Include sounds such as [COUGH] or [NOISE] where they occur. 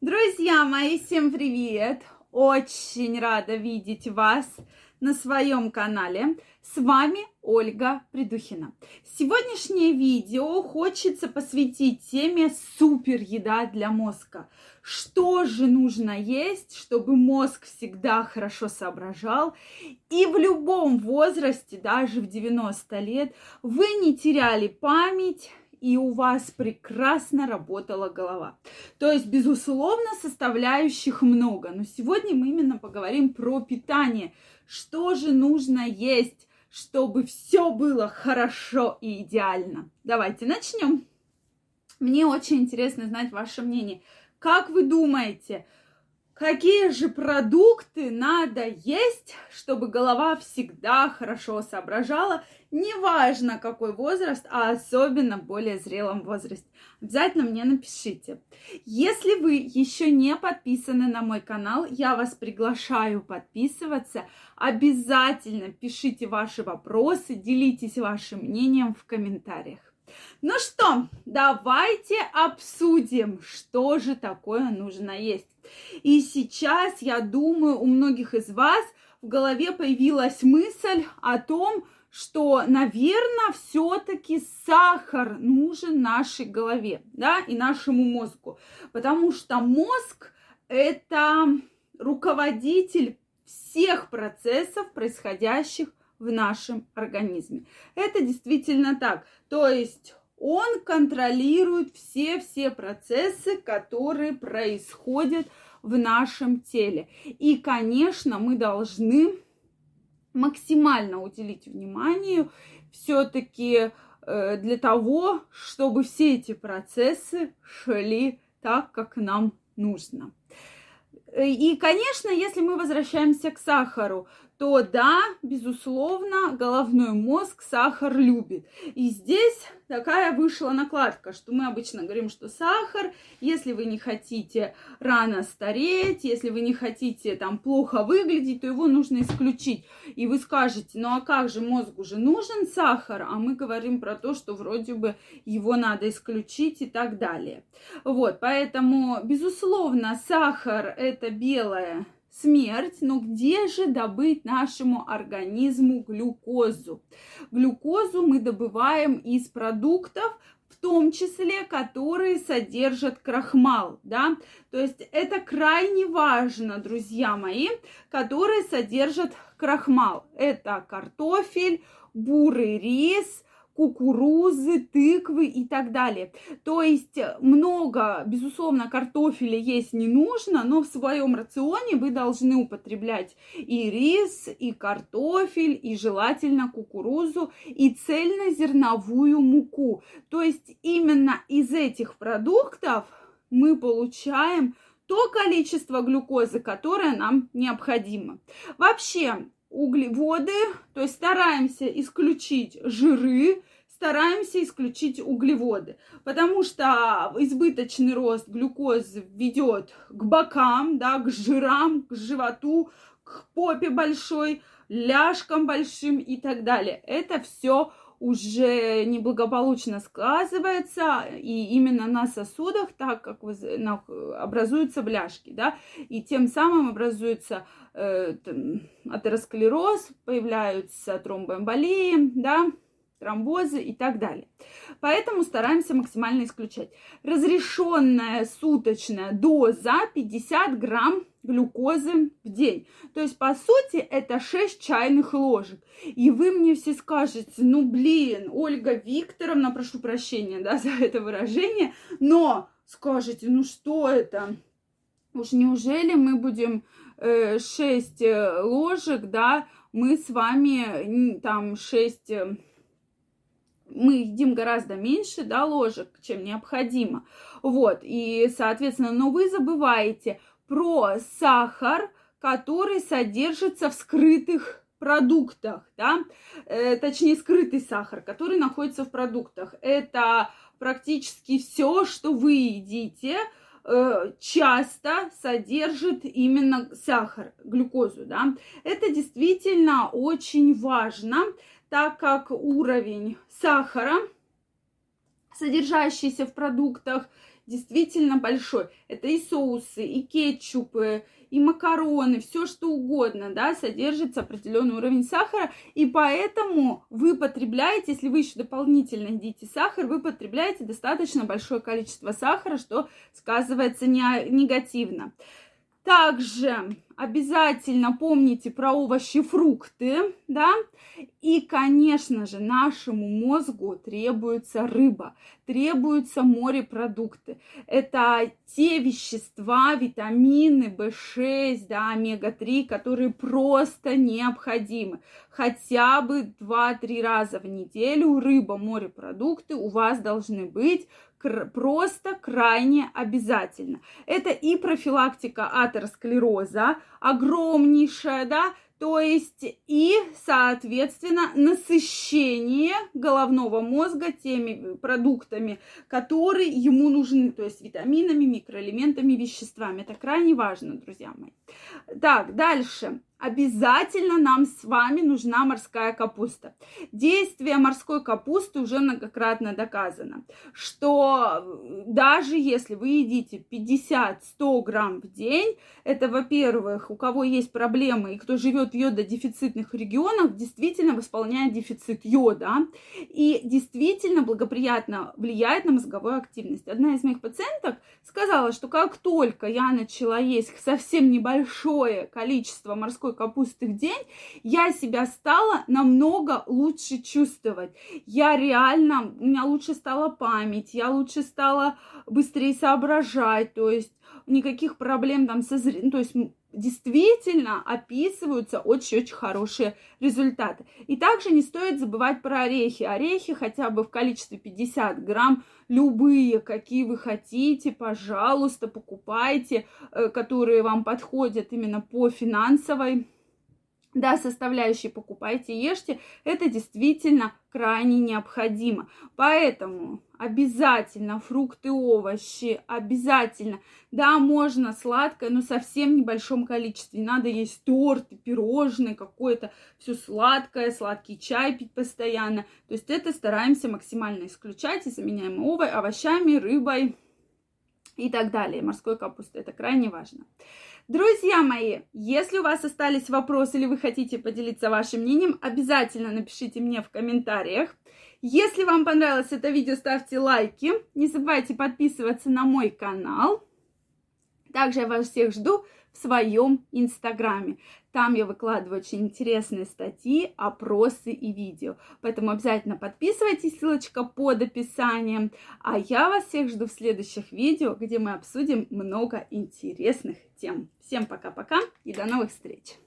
Друзья мои, всем привет! Очень рада видеть вас на своем канале. С вами Ольга Придухина. Сегодняшнее видео хочется посвятить теме супер еда для мозга. Что же нужно есть, чтобы мозг всегда хорошо соображал и в любом возрасте, даже в 90 лет, вы не теряли память, и у вас прекрасно работала голова. То есть, безусловно, составляющих много. Но сегодня мы именно поговорим про питание. Что же нужно есть, чтобы все было хорошо и идеально? Давайте начнем. Мне очень интересно знать ваше мнение. Как вы думаете, Какие же продукты надо есть, чтобы голова всегда хорошо соображала, неважно какой возраст, а особенно в более зрелом возрасте? Обязательно мне напишите. Если вы еще не подписаны на мой канал, я вас приглашаю подписываться. Обязательно пишите ваши вопросы, делитесь вашим мнением в комментариях. Ну что, давайте обсудим, что же такое нужно есть. И сейчас, я думаю, у многих из вас в голове появилась мысль о том, что, наверное, все-таки сахар нужен нашей голове, да, и нашему мозгу, потому что мозг это руководитель всех процессов, происходящих в нашем организме. Это действительно так. То есть он контролирует все-все процессы, которые происходят в нашем теле. И, конечно, мы должны максимально уделить внимание все-таки э, для того, чтобы все эти процессы шли так, как нам нужно. И, конечно, если мы возвращаемся к сахару, то да, безусловно, головной мозг сахар любит. И здесь такая вышла накладка, что мы обычно говорим, что сахар, если вы не хотите рано стареть, если вы не хотите там плохо выглядеть, то его нужно исключить. И вы скажете, ну а как же мозгу же нужен сахар, а мы говорим про то, что вроде бы его надо исключить и так далее. Вот, поэтому, безусловно, сахар это белое смерть, но где же добыть нашему организму глюкозу? Глюкозу мы добываем из продуктов, в том числе, которые содержат крахмал, да, то есть это крайне важно, друзья мои, которые содержат крахмал. Это картофель, бурый рис, кукурузы, тыквы и так далее. То есть много, безусловно, картофеля есть не нужно, но в своем рационе вы должны употреблять и рис, и картофель, и желательно кукурузу, и цельнозерновую муку. То есть именно из этих продуктов мы получаем то количество глюкозы, которое нам необходимо. Вообще, углеводы, то есть стараемся исключить жиры, стараемся исключить углеводы, потому что избыточный рост глюкозы ведет к бокам, да, к жирам, к животу, к попе большой, ляжкам большим и так далее. Это все уже неблагополучно сказывается, и именно на сосудах, так как образуются бляшки, да, и тем самым образуется атеросклероз, появляются тромбоэмболии, да, тромбозы и так далее. Поэтому стараемся максимально исключать. Разрешенная суточная доза 50 грамм глюкозы в день. То есть, по сути, это 6 чайных ложек. И вы мне все скажете, ну, блин, Ольга Викторовна, прошу прощения, да, [LAUGHS] за это выражение, но скажете, ну, что это? Уж неужели мы будем э, 6 э, ложек, да, мы с вами там 6 мы едим гораздо меньше, да, ложек, чем необходимо. Вот, и, соответственно, но вы забываете про сахар, который содержится в скрытых продуктах, да, э, точнее, скрытый сахар, который находится в продуктах. Это практически все, что вы едите, э, часто содержит именно сахар, глюкозу, да. Это действительно очень важно, так как уровень сахара, содержащийся в продуктах, действительно большой. Это и соусы, и кетчупы, и макароны, все что угодно, да, содержится определенный уровень сахара, и поэтому вы потребляете, если вы еще дополнительно едите сахар, вы потребляете достаточно большое количество сахара, что сказывается не, негативно. Также обязательно помните про овощи, фрукты, да, и, конечно же, нашему мозгу требуется рыба, требуются морепродукты. Это те вещества, витамины В6, да, омега-3, которые просто необходимы. Хотя бы 2-3 раза в неделю рыба, морепродукты у вас должны быть просто крайне обязательно. Это и профилактика атеросклероза, огромнейшая, да, то есть и, соответственно, насыщение головного мозга теми продуктами, которые ему нужны, то есть витаминами, микроэлементами, веществами. Это крайне важно, друзья мои. Так, дальше обязательно нам с вами нужна морская капуста. Действие морской капусты уже многократно доказано, что даже если вы едите 50-100 грамм в день, это, во-первых, у кого есть проблемы и кто живет в йододефицитных регионах, действительно восполняет дефицит йода и действительно благоприятно влияет на мозговую активность. Одна из моих пациенток сказала, что как только я начала есть совсем небольшое количество морской капусты в день, я себя стала намного лучше чувствовать. Я реально, у меня лучше стала память, я лучше стала быстрее соображать, то есть никаких проблем там со зрением, то есть действительно описываются очень-очень хорошие результаты. И также не стоит забывать про орехи. Орехи хотя бы в количестве 50 грамм, любые, какие вы хотите, пожалуйста, покупайте, э, которые вам подходят именно по финансовой да, составляющие покупайте, ешьте, это действительно крайне необходимо. Поэтому обязательно фрукты, овощи, обязательно. Да, можно сладкое, но совсем в небольшом количестве. Надо есть торт, пирожные, какое-то все сладкое, сладкий чай пить постоянно. То есть это стараемся максимально исключать и заменяем овощами, рыбой и так далее. Морской капустой. Это крайне важно. Друзья мои, если у вас остались вопросы или вы хотите поделиться вашим мнением, обязательно напишите мне в комментариях. Если вам понравилось это видео, ставьте лайки. Не забывайте подписываться на мой канал. Также я вас всех жду в своем инстаграме. Там я выкладываю очень интересные статьи, опросы и видео. Поэтому обязательно подписывайтесь, ссылочка под описанием. А я вас всех жду в следующих видео, где мы обсудим много интересных тем. Всем пока-пока и до новых встреч!